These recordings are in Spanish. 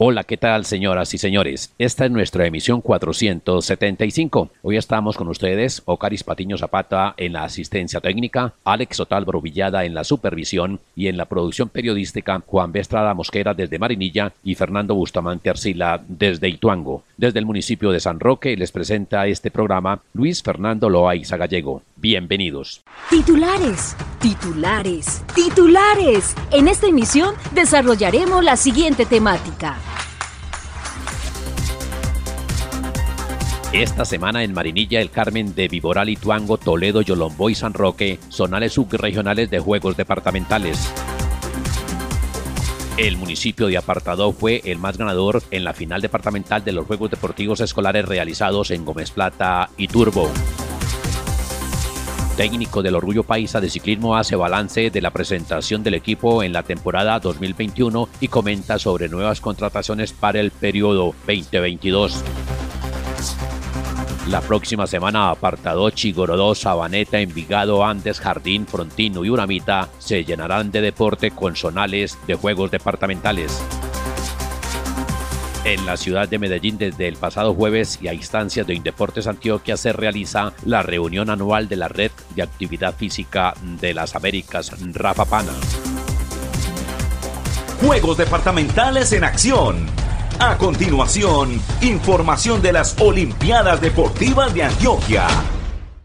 Hola, ¿qué tal señoras y señores? Esta es nuestra emisión 475. Hoy estamos con ustedes, Ocaris Patiño Zapata en la asistencia técnica, Alex Otalbro Villada en la supervisión y en la producción periodística, Juan Bestrada Mosquera desde Marinilla y Fernando Bustamante Arcila desde Ituango. Desde el municipio de San Roque les presenta este programa Luis Fernando Loaiza Gallego. Bienvenidos. Titulares, titulares, titulares. En esta emisión desarrollaremos la siguiente temática. Esta semana en Marinilla, el Carmen de Viboral, Ituango, Toledo, Yolombo y San Roque, zonales subregionales de juegos departamentales. El municipio de Apartado fue el más ganador en la final departamental de los Juegos Deportivos Escolares realizados en Gómez Plata y Turbo técnico del Orgullo Paisa de Ciclismo hace balance de la presentación del equipo en la temporada 2021 y comenta sobre nuevas contrataciones para el periodo 2022. La próxima semana apartado Chigorodó, Sabaneta, Envigado, Andes, Jardín, Frontino y Uramita se llenarán de deporte con zonales de juegos departamentales en la ciudad de Medellín desde el pasado jueves y a instancias de Indeportes Antioquia se realiza la reunión anual de la Red de Actividad Física de las Américas, Rafa Pana. Juegos departamentales en acción. A continuación, información de las Olimpiadas Deportivas de Antioquia.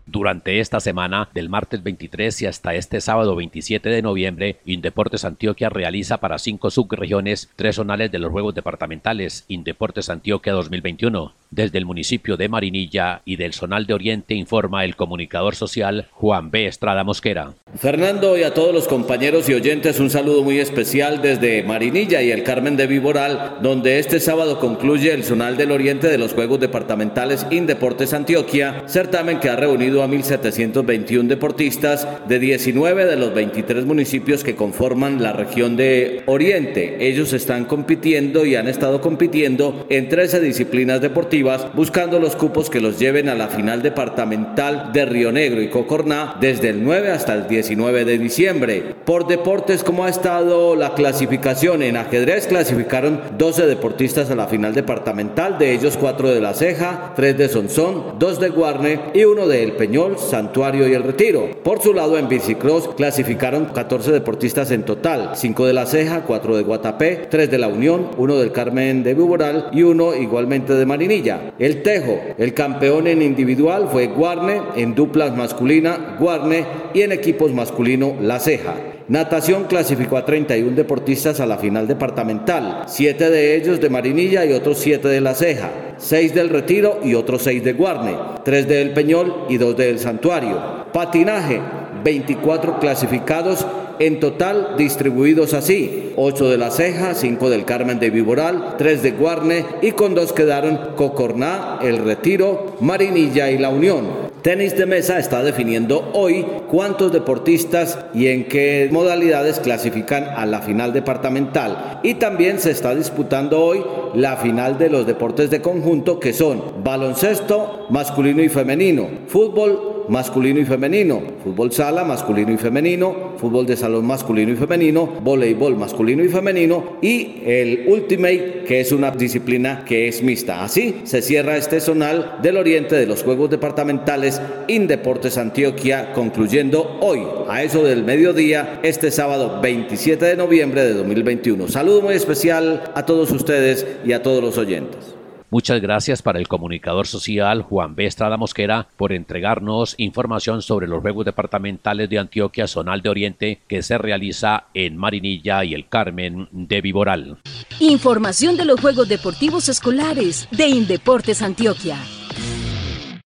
Durante esta semana, del martes 23 y hasta este sábado 27 de noviembre, Indeportes Antioquia realiza para cinco subregiones tres zonales de los Juegos Departamentales Indeportes Antioquia 2021. Desde el municipio de Marinilla y del Zonal de Oriente informa el comunicador social Juan B. Estrada Mosquera. Fernando y a todos los compañeros y oyentes un saludo muy especial desde Marinilla y el Carmen de Viboral, donde este sábado concluye el Zonal del Oriente de los Juegos Departamentales Indeportes Antioquia, certamen que ha reunido a 1.721 deportistas de 19 de los 23 municipios que conforman la región de Oriente. Ellos están compitiendo y han estado compitiendo en 13 disciplinas deportivas, buscando los cupos que los lleven a la final departamental de Río Negro y Cocorná desde el 9 hasta el 19 de diciembre. Por deportes, ¿cómo ha estado la clasificación? En ajedrez clasificaron 12 deportistas a la final departamental, de ellos 4 de La Ceja, 3 de Sonsón, 2 de Guarne y 1 de El Peñón Santuario y El Retiro. Por su lado, en bicicross clasificaron 14 deportistas en total, 5 de La Ceja, 4 de Guatapé, 3 de La Unión, 1 del Carmen de Viboral y 1 igualmente de Marinilla. El Tejo, el campeón en individual fue Guarne, en duplas masculina Guarne y en equipos masculino La Ceja. Natación clasificó a 31 deportistas a la final departamental, 7 de ellos de Marinilla y otros 7 de La Ceja, 6 del Retiro y otros 6 de Guarne, 3 del Peñol y 2 del Santuario. Patinaje, 24 clasificados en total distribuidos así, 8 de La Ceja, 5 del Carmen de Viboral, 3 de Guarne y con 2 quedaron Cocorná, El Retiro, Marinilla y La Unión. Tenis de Mesa está definiendo hoy cuántos deportistas y en qué modalidades clasifican a la final departamental. Y también se está disputando hoy la final de los deportes de conjunto que son baloncesto masculino y femenino, fútbol masculino y femenino, fútbol sala masculino y femenino, fútbol de salón masculino y femenino, voleibol masculino y femenino y el Ultimate que es una disciplina que es mixta. Así se cierra este zonal del oriente de los Juegos Departamentales Indeportes Antioquia concluyendo hoy a eso del mediodía este sábado 27 de noviembre de 2021. Saludo muy especial a todos ustedes y a todos los oyentes. Muchas gracias para el comunicador social Juan B. Estrada Mosquera por entregarnos información sobre los Juegos Departamentales de Antioquia Zonal de Oriente que se realiza en Marinilla y el Carmen de Viboral. Información de los Juegos Deportivos Escolares de Indeportes Antioquia.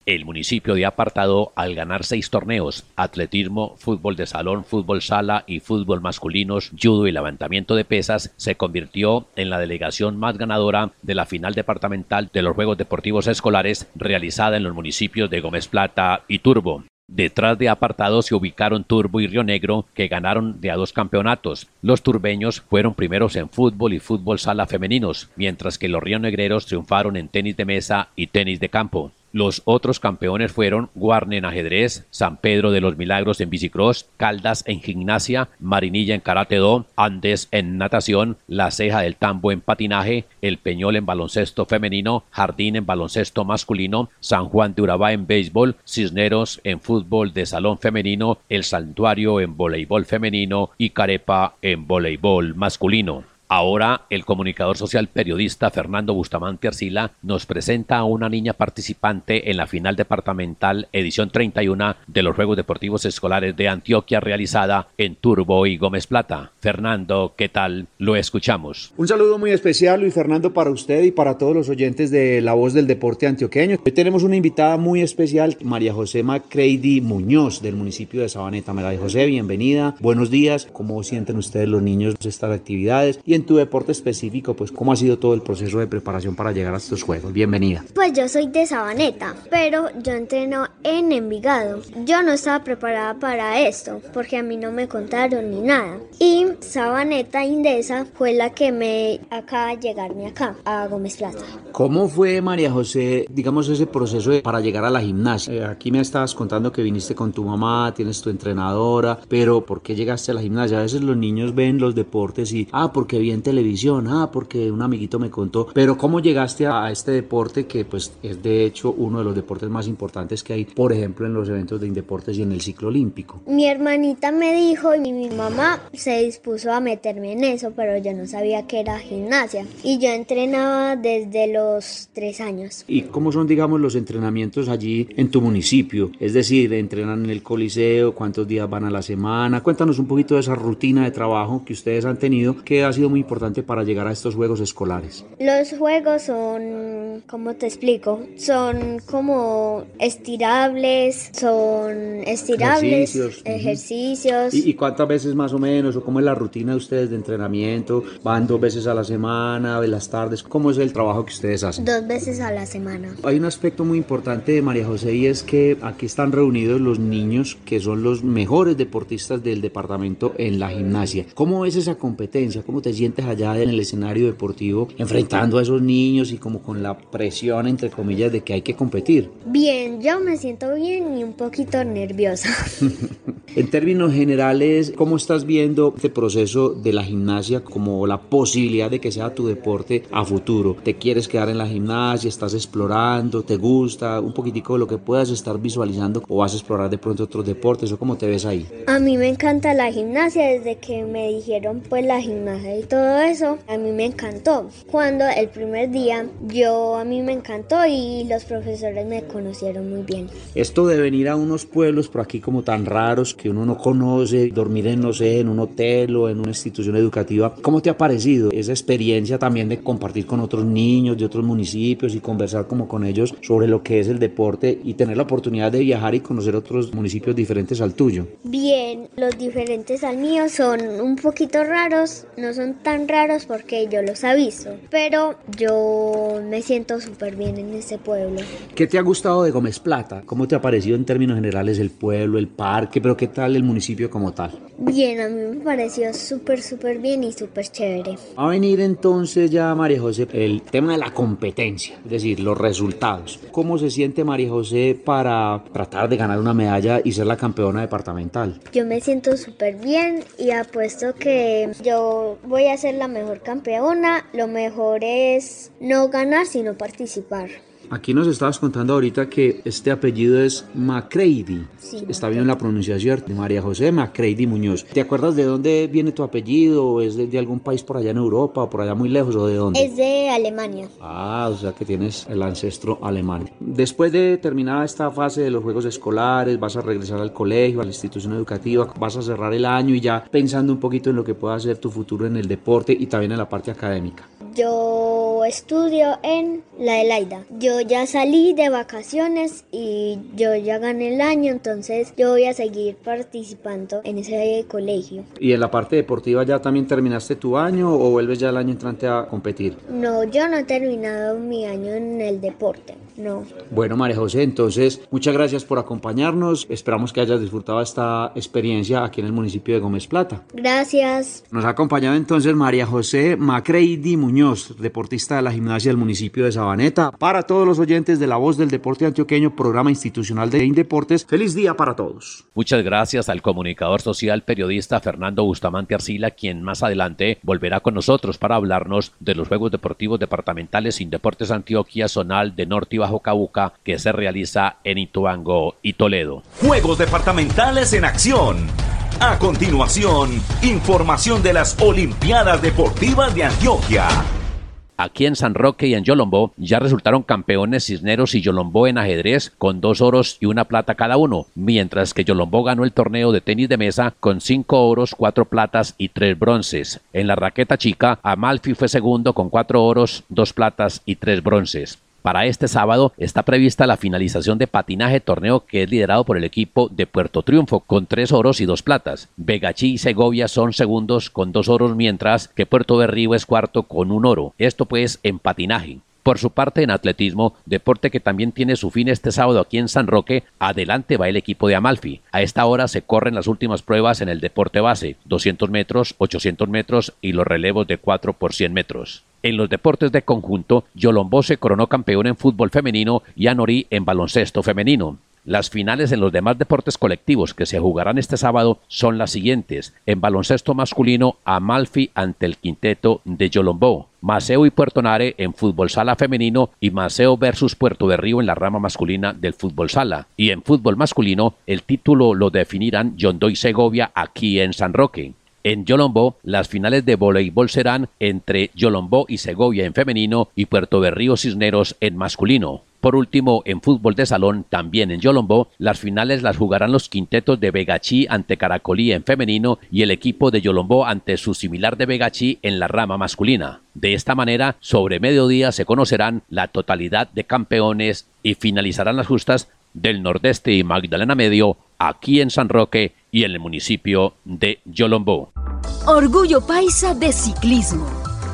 El municipio de Apartado, al ganar seis torneos, atletismo, fútbol de salón, fútbol sala y fútbol masculinos, judo y levantamiento de pesas, se convirtió en la delegación más ganadora de la final departamental de los Juegos Deportivos Escolares realizada en los municipios de Gómez Plata y Turbo. Detrás de Apartado se ubicaron Turbo y Río Negro, que ganaron de a dos campeonatos. Los turbeños fueron primeros en fútbol y fútbol sala femeninos, mientras que los rionegreros triunfaron en tenis de mesa y tenis de campo. Los otros campeones fueron Guarne en ajedrez, San Pedro de los Milagros en bicicross, Caldas en gimnasia, Marinilla en karate do, Andes en natación, La Ceja del Tambo en patinaje, El Peñol en baloncesto femenino, Jardín en baloncesto masculino, San Juan de Urabá en béisbol, Cisneros en fútbol de salón femenino, El Santuario en voleibol femenino y Carepa en voleibol masculino. Ahora el comunicador social periodista Fernando Bustamante Arcila nos presenta a una niña participante en la final departamental edición 31 de los Juegos Deportivos Escolares de Antioquia realizada en Turbo y Gómez Plata. Fernando, ¿qué tal? Lo escuchamos. Un saludo muy especial Luis Fernando para usted y para todos los oyentes de La Voz del Deporte Antioqueño. Hoy tenemos una invitada muy especial, María José Macreidi Muñoz del municipio de Sabaneta. María José, bienvenida. Buenos días. ¿Cómo sienten ustedes los niños estas actividades? Y en tu deporte específico, pues cómo ha sido todo el proceso de preparación para llegar a estos juegos. Bienvenida. Pues yo soy de Sabaneta, pero yo entreno en Envigado. Yo no estaba preparada para esto, porque a mí no me contaron ni nada. Y Sabaneta Indesa fue la que me acaba de llegarme acá, a Gómez Plata. ¿Cómo fue, María José, digamos, ese proceso de, para llegar a la gimnasia? Eh, aquí me estabas contando que viniste con tu mamá, tienes tu entrenadora, pero ¿por qué llegaste a la gimnasia? A veces los niños ven los deportes y, ah, porque en televisión, ah, porque un amiguito me contó, pero ¿cómo llegaste a este deporte que pues es de hecho uno de los deportes más importantes que hay, por ejemplo, en los eventos de Indeportes y en el ciclo olímpico? Mi hermanita me dijo y mi mamá se dispuso a meterme en eso, pero yo no sabía que era gimnasia y yo entrenaba desde los tres años. ¿Y cómo son, digamos, los entrenamientos allí en tu municipio? Es decir, entrenan en el coliseo, cuántos días van a la semana, cuéntanos un poquito de esa rutina de trabajo que ustedes han tenido, que ha sido muy importante para llegar a estos juegos escolares? Los juegos son, ¿cómo te explico? Son como estirables, son estirables, ejercicios. ejercicios. ¿Y, cuántas veces más o menos? ¿O cómo es la rutina de ustedes de entrenamiento? ¿Van dos veces a la semana, de las tardes? ¿Cómo es el trabajo que ustedes hacen? Dos veces a la semana. Hay un aspecto muy importante de María José y es que aquí están reunidos los niños que son los mejores deportistas del departamento en la gimnasia. ¿Cómo es esa competencia? ¿Cómo te sientes allá en el escenario deportivo enfrentando a esos niños y como con la presión entre comillas de que hay que competir? Bien, yo me siento bien y un poquito nerviosa. en términos generales, ¿cómo estás viendo este proceso de la gimnasia como la posibilidad de que sea tu deporte a futuro? ¿Te quieres quedar en la gimnasia? ¿Estás explorando? ¿Te gusta? Un poquitico de lo que puedas estar visualizando o vas a explorar de pronto otros deportes o cómo te ves ahí? A mí me encanta la gimnasia desde que me dijeron pues la gimnasia y todo eso, a mí me encantó. Cuando el primer día yo a mí me encantó y los profesores me conocieron muy bien. Esto de venir a unos pueblos por aquí como tan raros que uno no conoce, dormir en no sé, en un hotel o en una institución educativa, ¿cómo te ha parecido esa experiencia también de compartir con otros niños de otros municipios y conversar como con ellos sobre lo que es el deporte y tener la oportunidad de viajar y conocer otros municipios diferentes al tuyo? Bien, los diferentes al mío son un poquito raros, no son tan raros porque yo los aviso, pero yo me siento súper bien en este pueblo. ¿Qué te ha gustado de Gómez Plata? ¿Cómo te ha parecido en términos generales el pueblo, el parque, pero qué tal el municipio como tal? Bien, a mí me pareció súper, súper bien y súper chévere. Va a venir entonces ya, María José, el tema de la competencia, es decir, los resultados. ¿Cómo se siente María José para tratar de ganar una medalla y ser la campeona departamental? Yo me siento súper bien y apuesto que yo voy a ser la mejor campeona. Lo mejor es no ganar, sino participar. Aquí nos estabas contando ahorita que este apellido es Macreidi. Sí, Está bien la pronunciación de María José Macreidi Muñoz. ¿Te acuerdas de dónde viene tu apellido? ¿O es de, de, algún país por allá en Europa o por allá muy lejos o de dónde? Es de Alemania. Ah, o sea que tienes el ancestro alemán. Después de terminada esta fase de los juegos escolares, vas a regresar al colegio, a la institución educativa, vas a cerrar el año y ya pensando un poquito en lo que pueda ser tu futuro en el deporte y también en la parte académica. Yo estudio en la Elaida. Yo ya salí de vacaciones y yo ya gané el año, entonces yo voy a seguir participando en ese colegio. ¿Y en la parte deportiva ya también terminaste tu año o vuelves ya el año entrante a competir? No, yo no he terminado mi año en el deporte, no. Bueno, María José, entonces muchas gracias por acompañarnos. Esperamos que hayas disfrutado esta experiencia aquí en el municipio de Gómez Plata. Gracias. Nos ha acompañado entonces María José Macreidi Muñoz, deportista de la gimnasia del municipio de Sabaneta. Para todos los oyentes de La Voz del Deporte Antioqueño, programa institucional de Indeportes, feliz día para todos. Muchas gracias al comunicador social periodista Fernando Bustamante Arcila, quien más adelante volverá con nosotros para hablarnos de los Juegos Deportivos Departamentales Indeportes Antioquia Zonal de Norte y Bajo que se realiza en Ituango y Toledo. Juegos Departamentales en acción. A continuación, información de las Olimpiadas Deportivas de Antioquia. Aquí en San Roque y en Yolombó ya resultaron campeones Cisneros y Yolombó en ajedrez con dos oros y una plata cada uno, mientras que Yolombó ganó el torneo de tenis de mesa con cinco oros, cuatro platas y tres bronces. En la raqueta chica, Amalfi fue segundo con cuatro oros, dos platas y tres bronces. Para este sábado está prevista la finalización de patinaje torneo que es liderado por el equipo de Puerto Triunfo con tres oros y dos platas. Vegachí y Segovia son segundos con dos oros mientras que Puerto Berrío es cuarto con un oro. Esto pues en patinaje. Por su parte, en atletismo, deporte que también tiene su fin este sábado aquí en San Roque, adelante va el equipo de Amalfi. A esta hora se corren las últimas pruebas en el deporte base, 200 metros, 800 metros y los relevos de 4 por 100 metros. En los deportes de conjunto, Yolombó se coronó campeón en fútbol femenino y Anorí en baloncesto femenino. Las finales en los demás deportes colectivos que se jugarán este sábado son las siguientes. En baloncesto masculino, Amalfi ante el quinteto de Yolombó. Maceo y Puerto Nare en fútbol sala femenino y Maceo versus Puerto de Río en la rama masculina del fútbol sala. Y en fútbol masculino, el título lo definirán Yondó y Segovia aquí en San Roque. En Yolombó, las finales de voleibol serán entre Yolombó y Segovia en femenino y Puerto Berrío Cisneros en masculino. Por último, en fútbol de salón, también en Yolombó, las finales las jugarán los quintetos de Vegachí ante Caracolí en femenino y el equipo de Yolombó ante su similar de Vegachí en la rama masculina. De esta manera, sobre mediodía se conocerán la totalidad de campeones y finalizarán las justas del Nordeste y Magdalena Medio aquí en San Roque y en el municipio de Yolombó. Orgullo Paisa de Ciclismo.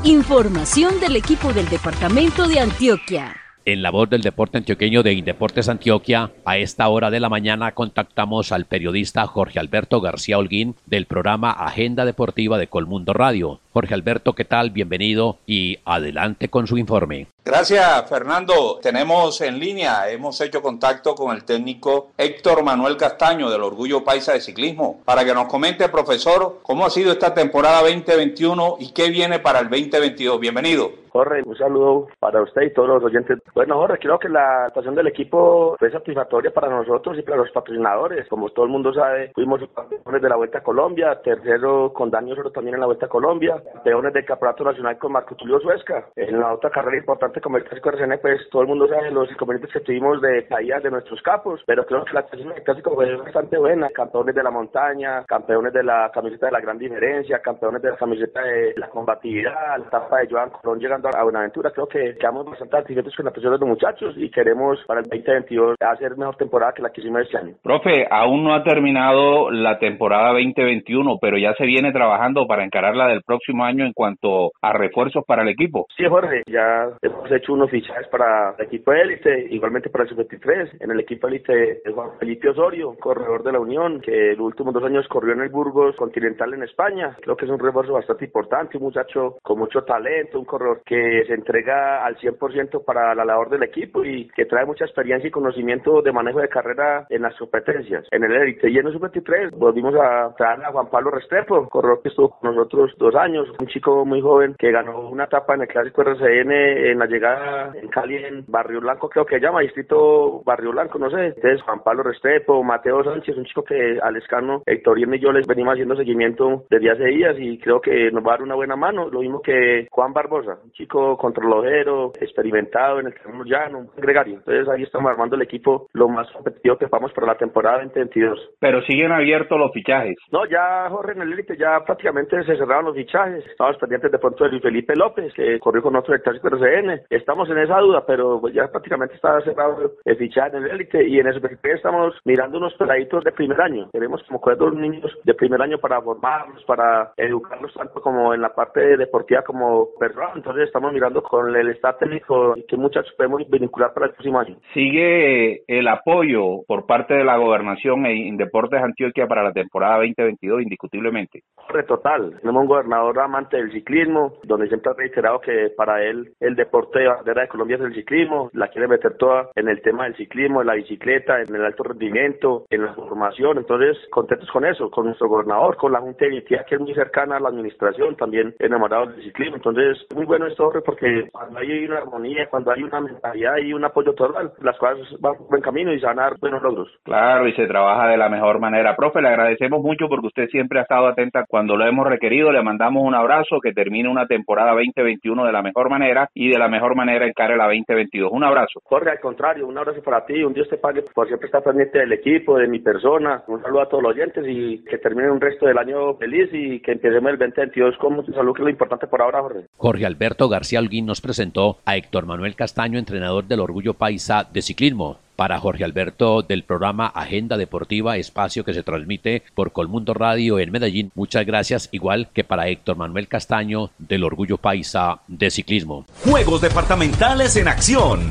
Información del equipo del Departamento de Antioquia. En la voz del deporte antioqueño de Indeportes Antioquia, a esta hora de la mañana contactamos al periodista Jorge Alberto García Holguín del programa Agenda Deportiva de Colmundo Radio. Jorge Alberto, ¿qué tal? Bienvenido y adelante con su informe. Gracias, Fernando. Tenemos en línea, hemos hecho contacto con el técnico Héctor Manuel Castaño del Orgullo Paisa de Ciclismo para que nos comente, profesor, cómo ha sido esta temporada 2021 y qué viene para el 2022. Bienvenido. Jorge, un saludo para usted y todos los oyentes. Bueno, Jorge, creo que la actuación del equipo fue satisfactoria para nosotros y para los patrocinadores. Como todo el mundo sabe, fuimos campeones de la Vuelta a Colombia, tercero con Daniel Oro también en la Vuelta a Colombia, campeones del Campeonato Nacional con Marco Tulio Suesca. En la otra carrera importante como el Clásico RCN, pues todo el mundo sabe los inconvenientes que tuvimos de caídas de nuestros capos, pero creo que la actuación del Clásico fue bastante buena. Campeones de la montaña, campeones de la camiseta de la gran diferencia, campeones de la camiseta de la combatividad, la etapa de Joan Colón llegando a Buenaventura. Creo que quedamos bastante satisfechos con la presión de los muchachos y queremos para el 2022 hacer mejor temporada que la que hicimos este año. Profe, aún no ha terminado la temporada 2021, pero ya se viene trabajando para encarar la del próximo año en cuanto a refuerzos para el equipo. Sí, Jorge, ya hemos hecho unos fichajes para el equipo élite, igualmente para el sub-23. En el equipo élite es Juan Felipe Osorio, corredor de la Unión, que los últimos dos años corrió en el Burgos Continental en España. Creo que es un refuerzo bastante importante, un muchacho con mucho talento, un corredor que se entrega al 100% para la labor del equipo y que trae mucha experiencia y conocimiento de manejo de carrera en las competencias. En el élite y en el sub-23 volvimos a traer a Juan Pablo Restrepo, corredor que estuvo con nosotros dos años, un chico muy joven que ganó una etapa en el Clásico RCN en la llegada en Cali, en Barrio Blanco, creo que llama, distrito Barrio Blanco, no sé. Entonces, Juan Pablo Restrepo, Mateo Sánchez, un chico que al escano, Héctor y yo les venimos haciendo seguimiento desde hace días y creo que nos va a dar una buena mano. Lo mismo que Juan Barbosa, un chico controlojero, experimentado en el terreno llano, un gregario. Entonces, ahí estamos armando el equipo lo más competitivo que vamos para la temporada 2022. Pero siguen abiertos los fichajes. No, ya Jorge en el élite ya prácticamente se cerraron los fichajes fichajes. Estamos pendientes de pronto de Luis Felipe López, que corrió con otro del clásico RCN. Estamos en esa duda, pero ya prácticamente está cerrado el fichaje en el élite y en ese estamos mirando unos peladitos de primer año. Queremos como coger dos niños de primer año para formarlos, para educarlos tanto como en la parte deportiva como personal. Entonces estamos mirando con el staff técnico que muchachos podemos vincular para el próximo año. Sigue el apoyo por parte de la gobernación en Deportes Antioquia para la temporada 2022 indiscutiblemente. Corre total. Tenemos un gobernador amante del ciclismo, donde siempre ha reiterado que para él el deporte de bandera de Colombia es el ciclismo. La quiere meter toda en el tema del ciclismo, en la bicicleta, en el alto rendimiento, en la formación. Entonces, contentos con eso, con nuestro gobernador, con la Junta de que es muy cercana a la administración, también enamorados del ciclismo. Entonces, muy bueno esto, porque cuando hay una armonía, cuando hay una mentalidad y un apoyo total, las cosas van por buen camino y se van a dar buenos logros. Claro, y se trabaja de la mejor manera. Profe, le agradecemos mucho porque usted siempre ha estado atenta cuando lo hemos requerido. Le mandamos un abrazo, que termine una temporada 2021 de la mejor manera y de la mejor manera encare la 2022. Un abrazo. Jorge, al contrario, un abrazo para ti, un Dios te pague por siempre estar pendiente del equipo, de mi persona. Un saludo a todos los oyentes y que termine un resto del año feliz y que empecemos el 2022 con mucha salud, que es lo importante por ahora, Jorge. Jorge Alberto García Holguín nos presentó a Héctor Manuel Castaño, entrenador del Orgullo Paisa de Ciclismo. Para Jorge Alberto del programa Agenda Deportiva, espacio que se transmite por Colmundo Radio en Medellín. Muchas gracias, igual que para Héctor Manuel Castaño del Orgullo Paisa de Ciclismo. Juegos departamentales en acción.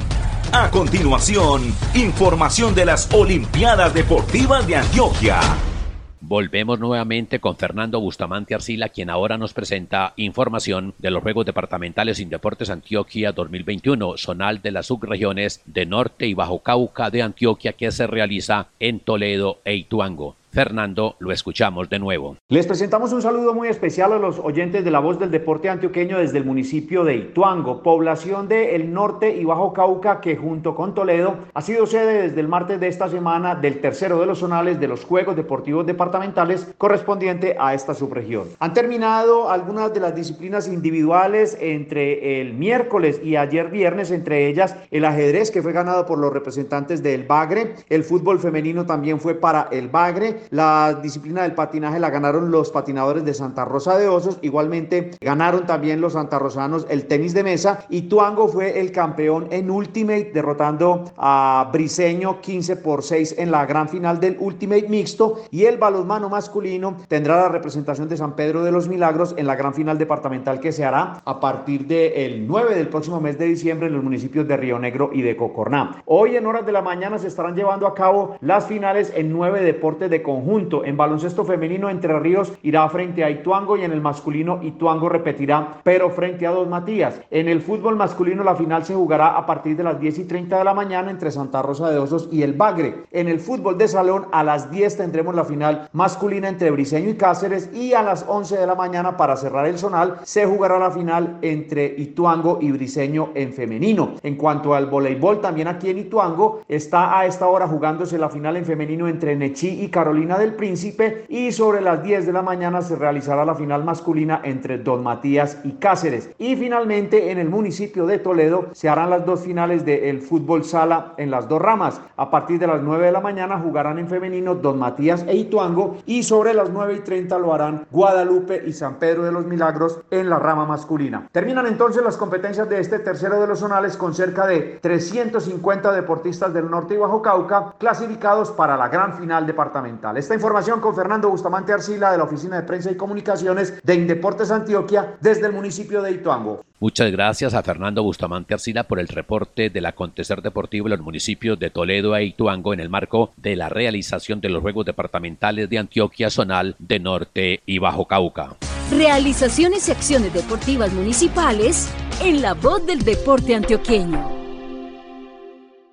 A continuación, información de las Olimpiadas Deportivas de Antioquia. Volvemos nuevamente con Fernando Bustamante Arcila, quien ahora nos presenta información de los Juegos Departamentales sin Deportes Antioquia 2021, zonal de las subregiones de Norte y Bajo Cauca de Antioquia que se realiza en Toledo e Ituango. Fernando, lo escuchamos de nuevo. Les presentamos un saludo muy especial a los oyentes de la voz del deporte antioqueño desde el municipio de Ituango, población del norte y Bajo Cauca que junto con Toledo ha sido sede desde el martes de esta semana del tercero de los zonales de los Juegos Deportivos Departamentales correspondiente a esta subregión. Han terminado algunas de las disciplinas individuales entre el miércoles y ayer viernes, entre ellas el ajedrez que fue ganado por los representantes del Bagre, el fútbol femenino también fue para el Bagre, la disciplina del patinaje la ganaron los patinadores de Santa Rosa de Osos. Igualmente ganaron también los santarrosanos el tenis de mesa. Y Tuango fue el campeón en Ultimate, derrotando a Briseño 15 por 6 en la gran final del Ultimate mixto. Y el balonmano masculino tendrá la representación de San Pedro de los Milagros en la gran final departamental que se hará a partir del 9 del próximo mes de diciembre en los municipios de Río Negro y de Cocorná. Hoy en horas de la mañana se estarán llevando a cabo las finales en nueve deportes de conjunto. En baloncesto femenino, Entre Ríos irá frente a Ituango y en el masculino Ituango repetirá, pero frente a Dos Matías. En el fútbol masculino, la final se jugará a partir de las 10 y 30 de la mañana entre Santa Rosa de Osos y el Bagre. En el fútbol de salón, a las 10 tendremos la final masculina entre Briseño y Cáceres y a las 11 de la mañana para cerrar el zonal se jugará la final entre Ituango y Briseño en femenino. En cuanto al voleibol, también aquí en Ituango está a esta hora jugándose la final en femenino entre Nechí y Carolina del Príncipe y sobre las 10 de la mañana se realizará la final masculina entre Don Matías y Cáceres. Y finalmente en el municipio de Toledo se harán las dos finales del fútbol sala en las dos ramas. A partir de las 9 de la mañana jugarán en femenino Don Matías e Ituango y sobre las 9 y 30 lo harán Guadalupe y San Pedro de los Milagros en la rama masculina. Terminan entonces las competencias de este tercero de los zonales con cerca de 350 deportistas del norte y bajo Cauca clasificados para la gran final departamental. Esta información con Fernando Bustamante Arcila de la Oficina de Prensa y Comunicaciones de Indeportes Antioquia desde el municipio de Ituango. Muchas gracias a Fernando Bustamante Arcila por el reporte del acontecer deportivo en los municipios de Toledo e Ituango en el marco de la realización de los Juegos Departamentales de Antioquia Zonal de Norte y Bajo Cauca. Realizaciones y acciones deportivas municipales en la voz del deporte antioqueño.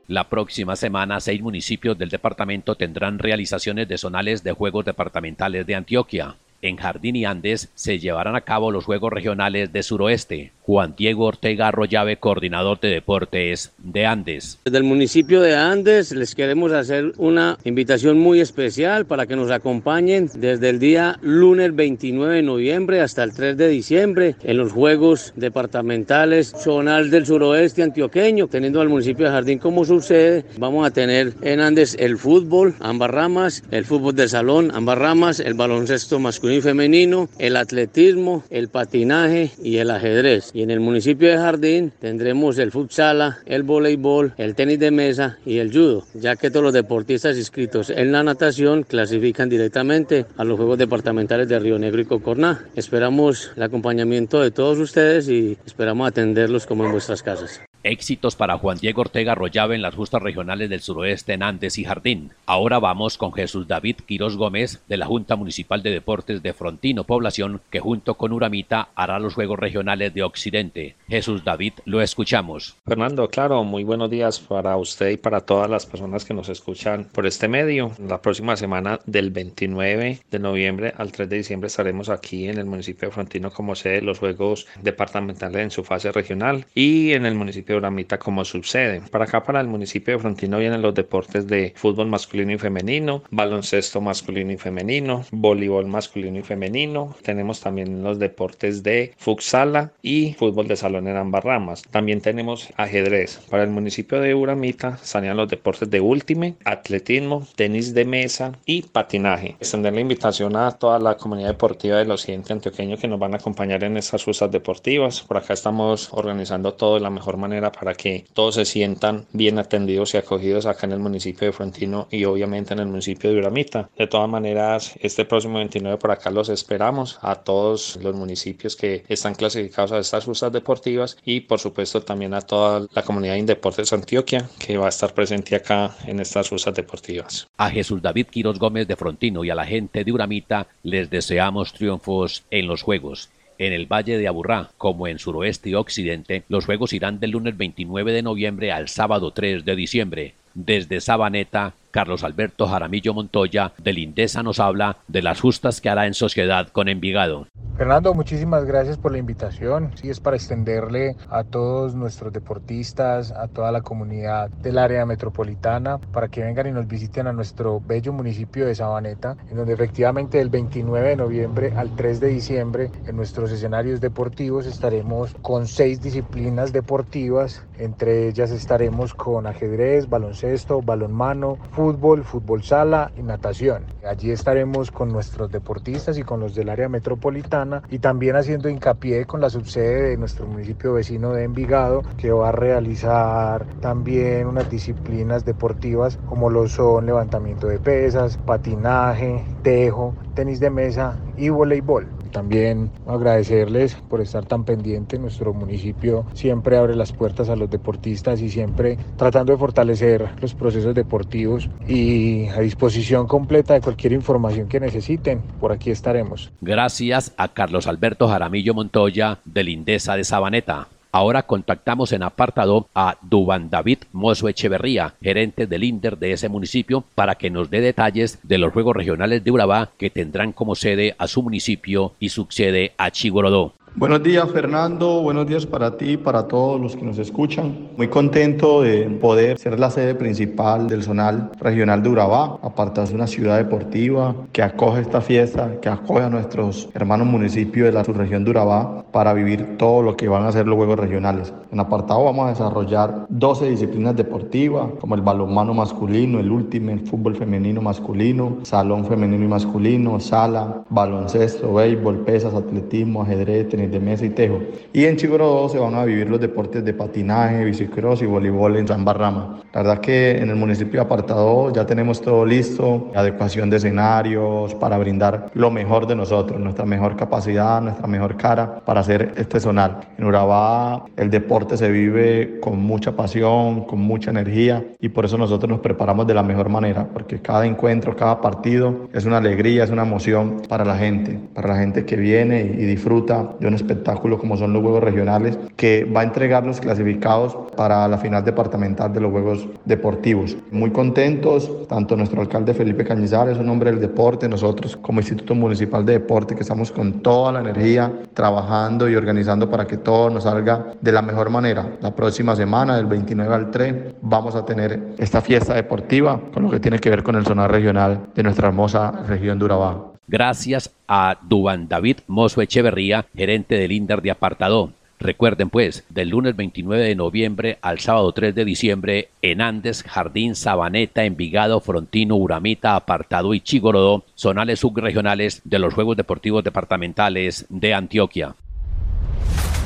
La próxima semana, seis municipios del departamento tendrán realizaciones de zonales de Juegos Departamentales de Antioquia. En Jardín y Andes se llevarán a cabo los Juegos Regionales de Suroeste. Juan Diego Ortega Arroyave, coordinador de deportes de Andes. Desde el municipio de Andes les queremos hacer una invitación muy especial para que nos acompañen desde el día lunes 29 de noviembre hasta el 3 de diciembre en los Juegos Departamentales Zonal del Suroeste Antioqueño, teniendo al municipio de Jardín como su sede. Vamos a tener en Andes el fútbol, ambas ramas, el fútbol de salón, ambas ramas, el baloncesto masculino y femenino, el atletismo, el patinaje y el ajedrez. Y en el municipio de Jardín tendremos el futsala, el voleibol, el tenis de mesa y el judo, ya que todos los deportistas inscritos en la natación clasifican directamente a los Juegos Departamentales de Río Negro y Cocorná. Esperamos el acompañamiento de todos ustedes y esperamos atenderlos como en vuestras casas. Éxitos para Juan Diego Ortega Rollave en las justas regionales del suroeste en Andes y Jardín. Ahora vamos con Jesús David Quirós Gómez de la Junta Municipal de Deportes de Frontino Población, que junto con Uramita hará los Juegos Regionales de Occidente. Jesús David, lo escuchamos. Fernando, claro, muy buenos días para usted y para todas las personas que nos escuchan por este medio. La próxima semana del 29 de noviembre al 3 de diciembre estaremos aquí en el municipio de Frontino como sede de los Juegos Departamentales en su fase regional y en el municipio de Uramita como subsede. Para acá, para el municipio de Frontino, vienen los deportes de fútbol masculino y femenino, baloncesto masculino y femenino, voleibol masculino y femenino. Tenemos también los deportes de futsala y fútbol de salón en ambas ramas. También tenemos ajedrez. Para el municipio de Uramita salían los deportes de últime, atletismo, tenis de mesa y patinaje. Extender la invitación a toda la comunidad deportiva del occidente antioqueño que nos van a acompañar en estas justas deportivas. Por acá estamos organizando todo de la mejor manera para que todos se sientan bien atendidos y acogidos acá en el municipio de Frontino y obviamente en el municipio de Uramita. De todas maneras, este próximo 29 por acá los esperamos a todos los municipios que están clasificados a estas justas deportivas y por supuesto también a toda la comunidad de Deportes Antioquia que va a estar presente acá en estas justas deportivas. A Jesús David Quiros Gómez de Frontino y a la gente de Uramita les deseamos triunfos en los Juegos en el Valle de Aburrá, como en suroeste y occidente, los juegos irán del lunes 29 de noviembre al sábado 3 de diciembre. Desde Sabaneta, Carlos Alberto Jaramillo Montoya, del Indesa, nos habla de las justas que hará en sociedad con Envigado. Fernando, muchísimas gracias por la invitación. Sí, es para extenderle a todos nuestros deportistas, a toda la comunidad del área metropolitana, para que vengan y nos visiten a nuestro bello municipio de Sabaneta, en donde efectivamente del 29 de noviembre al 3 de diciembre en nuestros escenarios deportivos estaremos con seis disciplinas deportivas, entre ellas estaremos con ajedrez, baloncesto, balonmano, fútbol, fútbol sala y natación. Allí estaremos con nuestros deportistas y con los del área metropolitana y también haciendo hincapié con la subsede de nuestro municipio vecino de Envigado que va a realizar también unas disciplinas deportivas como lo son levantamiento de pesas, patinaje, tejo, tenis de mesa y voleibol. También agradecerles por estar tan pendiente. Nuestro municipio siempre abre las puertas a los deportistas y siempre tratando de fortalecer los procesos deportivos y a disposición completa de cualquier información que necesiten. Por aquí estaremos. Gracias a Carlos Alberto Jaramillo Montoya del Indesa de Sabaneta. Ahora contactamos en apartado a Duban David Mozo Echeverría, gerente del INDER de ese municipio, para que nos dé detalles de los Juegos Regionales de Urabá que tendrán como sede a su municipio y sucede a Chigorodó. Buenos días Fernando, buenos días para ti para todos los que nos escuchan. Muy contento de poder ser la sede principal del Zonal Regional de Urabá, apartarse de una ciudad deportiva que acoge esta fiesta, que acoge a nuestros hermanos municipios de la subregión de Urabá para vivir todo lo que van a ser los Juegos Regionales. En apartado vamos a desarrollar 12 disciplinas deportivas como el balonmano masculino, el último, el fútbol femenino masculino, salón femenino y masculino, sala, baloncesto, béisbol, pesas, atletismo, ajedrez, de mesa y tejo. Y en Chigorodó se van a vivir los deportes de patinaje, bicicross y voleibol en San Barrama. La verdad que en el municipio Apartado ya tenemos todo listo, adecuación de escenarios para brindar lo mejor de nosotros, nuestra mejor capacidad, nuestra mejor cara para hacer este zonal. En Urabá el deporte se vive con mucha pasión, con mucha energía y por eso nosotros nos preparamos de la mejor manera, porque cada encuentro, cada partido es una alegría, es una emoción para la gente, para la gente que viene y disfruta de un espectáculo como son los Juegos Regionales, que va a entregar los clasificados para la final departamental de los Juegos Deportivos. Muy contentos, tanto nuestro alcalde Felipe Cañizares, un hombre del deporte, nosotros como Instituto Municipal de Deporte, que estamos con toda la energía trabajando y organizando para que todo nos salga de la mejor manera. La próxima semana, del 29 al 3, vamos a tener esta fiesta deportiva con lo que tiene que ver con el sonar regional de nuestra hermosa región de Urabá gracias a Duban David Mozo Echeverría, gerente del INDER de Apartado. Recuerden pues, del lunes 29 de noviembre al sábado 3 de diciembre en Andes, Jardín, Sabaneta, Envigado, Frontino, Uramita, Apartado y Chigorodó, zonales subregionales de los Juegos Deportivos Departamentales de Antioquia.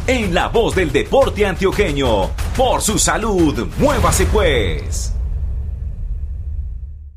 En la voz del deporte antioqueño, por su salud, muévase pues.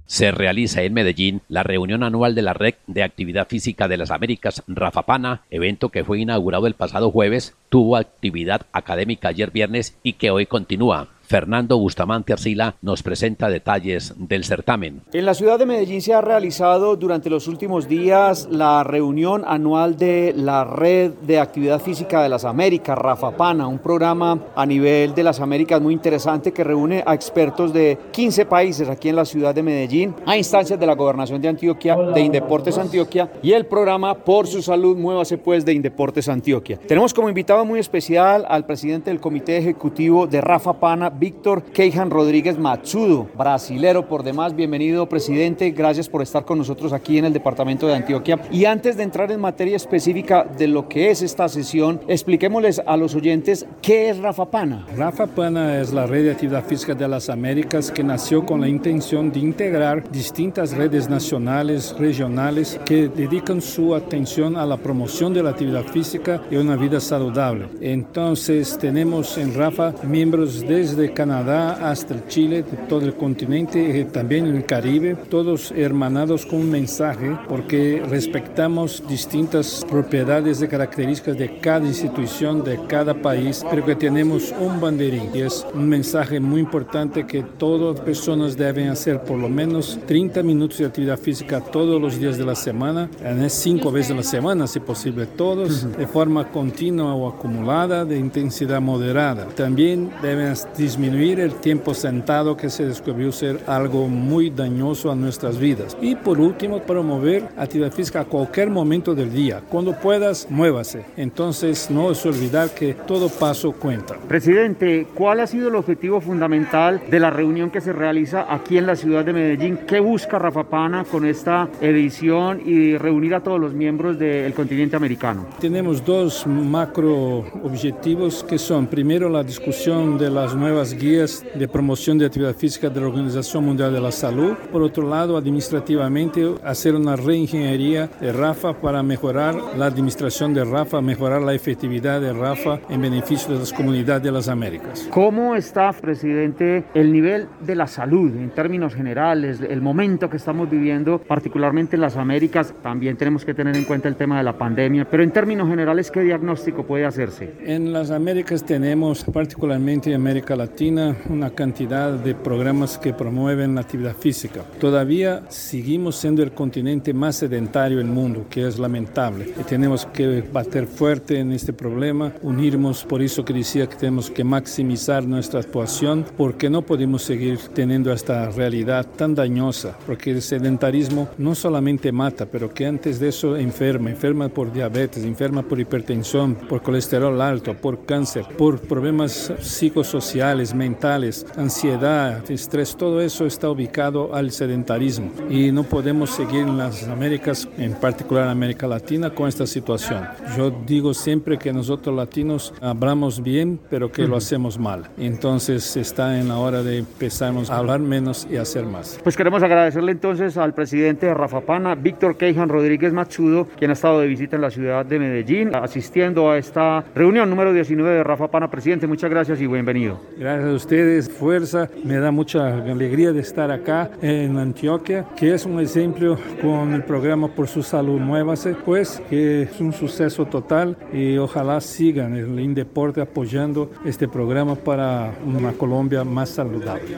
Se realiza en Medellín la reunión anual de la Red de Actividad Física de las Américas, Rafapana, evento que fue inaugurado el pasado jueves, tuvo actividad académica ayer viernes y que hoy continúa. Fernando Bustamante Arcila nos presenta detalles del certamen. En la ciudad de Medellín se ha realizado durante los últimos días la reunión anual de la Red de Actividad Física de las Américas, Rafa Pana, un programa a nivel de las Américas muy interesante que reúne a expertos de 15 países aquí en la ciudad de Medellín, a instancias de la Gobernación de Antioquia, de Indeportes Antioquia y el programa Por su Salud Muévase Pues de Indeportes Antioquia. Tenemos como invitado muy especial al presidente del Comité Ejecutivo de Rafa Pana, Víctor Keijan Rodríguez Machudo, brasilero por demás. Bienvenido, presidente. Gracias por estar con nosotros aquí en el departamento de Antioquia. Y antes de entrar en materia específica de lo que es esta sesión, expliquémosles a los oyentes qué es Rafa Pana. Rafa Pana es la red de actividad física de las Américas que nació con la intención de integrar distintas redes nacionales, regionales, que dedican su atención a la promoción de la actividad física y una vida saludable. Entonces, tenemos en Rafa miembros desde Canadá hasta el Chile, de todo el continente, también en el Caribe, todos hermanados con un mensaje porque respetamos distintas propiedades y características de cada institución, de cada país, pero que tenemos un banderín y es un mensaje muy importante que todas las personas deben hacer por lo menos 30 minutos de actividad física todos los días de la semana, cinco veces a la semana si posible, todos de forma continua o acumulada de intensidad moderada. También deben disminuir el tiempo sentado que se descubrió ser algo muy dañoso a nuestras vidas. Y por último, promover actividad física a cualquier momento del día. Cuando puedas, muévase. Entonces, no es olvidar que todo paso cuenta. Presidente, ¿cuál ha sido el objetivo fundamental de la reunión que se realiza aquí en la ciudad de Medellín? ¿Qué busca Rafa Pana con esta edición y reunir a todos los miembros del continente americano? Tenemos dos macro objetivos que son, primero, la discusión de las nuevas guías de promoción de actividad física de la Organización Mundial de la Salud. Por otro lado, administrativamente, hacer una reingeniería de RAFA para mejorar la administración de RAFA, mejorar la efectividad de RAFA en beneficio de las comunidades de las Américas. ¿Cómo está, presidente, el nivel de la salud en términos generales, el momento que estamos viviendo, particularmente en las Américas? También tenemos que tener en cuenta el tema de la pandemia, pero en términos generales, ¿qué diagnóstico puede hacerse? En las Américas tenemos, particularmente en América Latina, una cantidad de programas que promueven la actividad física. Todavía seguimos siendo el continente más sedentario del mundo, que es lamentable. Y tenemos que bater fuerte en este problema, unirnos, por eso que decía que tenemos que maximizar nuestra actuación, porque no podemos seguir teniendo esta realidad tan dañosa, porque el sedentarismo no solamente mata, pero que antes de eso enferma, enferma por diabetes, enferma por hipertensión, por colesterol alto, por cáncer, por problemas psicosociales, mentales, ansiedad, estrés, todo eso está ubicado al sedentarismo y no podemos seguir en las Américas, en particular en América Latina, con esta situación. Yo digo siempre que nosotros latinos hablamos bien, pero que lo hacemos mal. Entonces está en la hora de empezar a hablar menos y hacer más. Pues queremos agradecerle entonces al presidente de Rafa Pana, Víctor Keijan Rodríguez Machudo, quien ha estado de visita en la ciudad de Medellín, asistiendo a esta reunión número 19 de Rafa Pana. Presidente, muchas gracias y bienvenido. Gracias a ustedes, fuerza. Me da mucha alegría de estar acá en Antioquia, que es un ejemplo con el programa Por su Salud Muévase, pues que es un suceso total y ojalá sigan el Indeporte apoyando este programa para una Colombia más saludable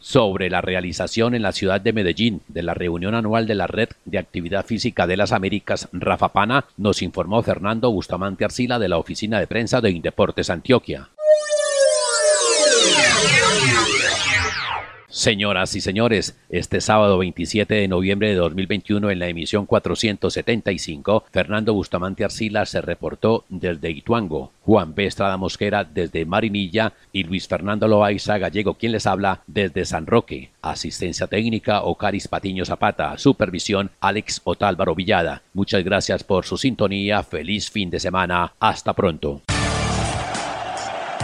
sobre la realización en la ciudad de Medellín de la reunión anual de la Red de Actividad Física de las Américas, Rafa Pana, nos informó Fernando Bustamante Arcila de la Oficina de Prensa de Indeportes Antioquia. Señoras y señores, este sábado 27 de noviembre de 2021 en la emisión 475, Fernando Bustamante Arcila se reportó desde Ituango, Juan B. Estrada Mosquera desde Marinilla y Luis Fernando Loaiza Gallego quien les habla desde San Roque. Asistencia técnica Ocaris Patiño Zapata, supervisión Alex Otálvaro Villada. Muchas gracias por su sintonía, feliz fin de semana, hasta pronto.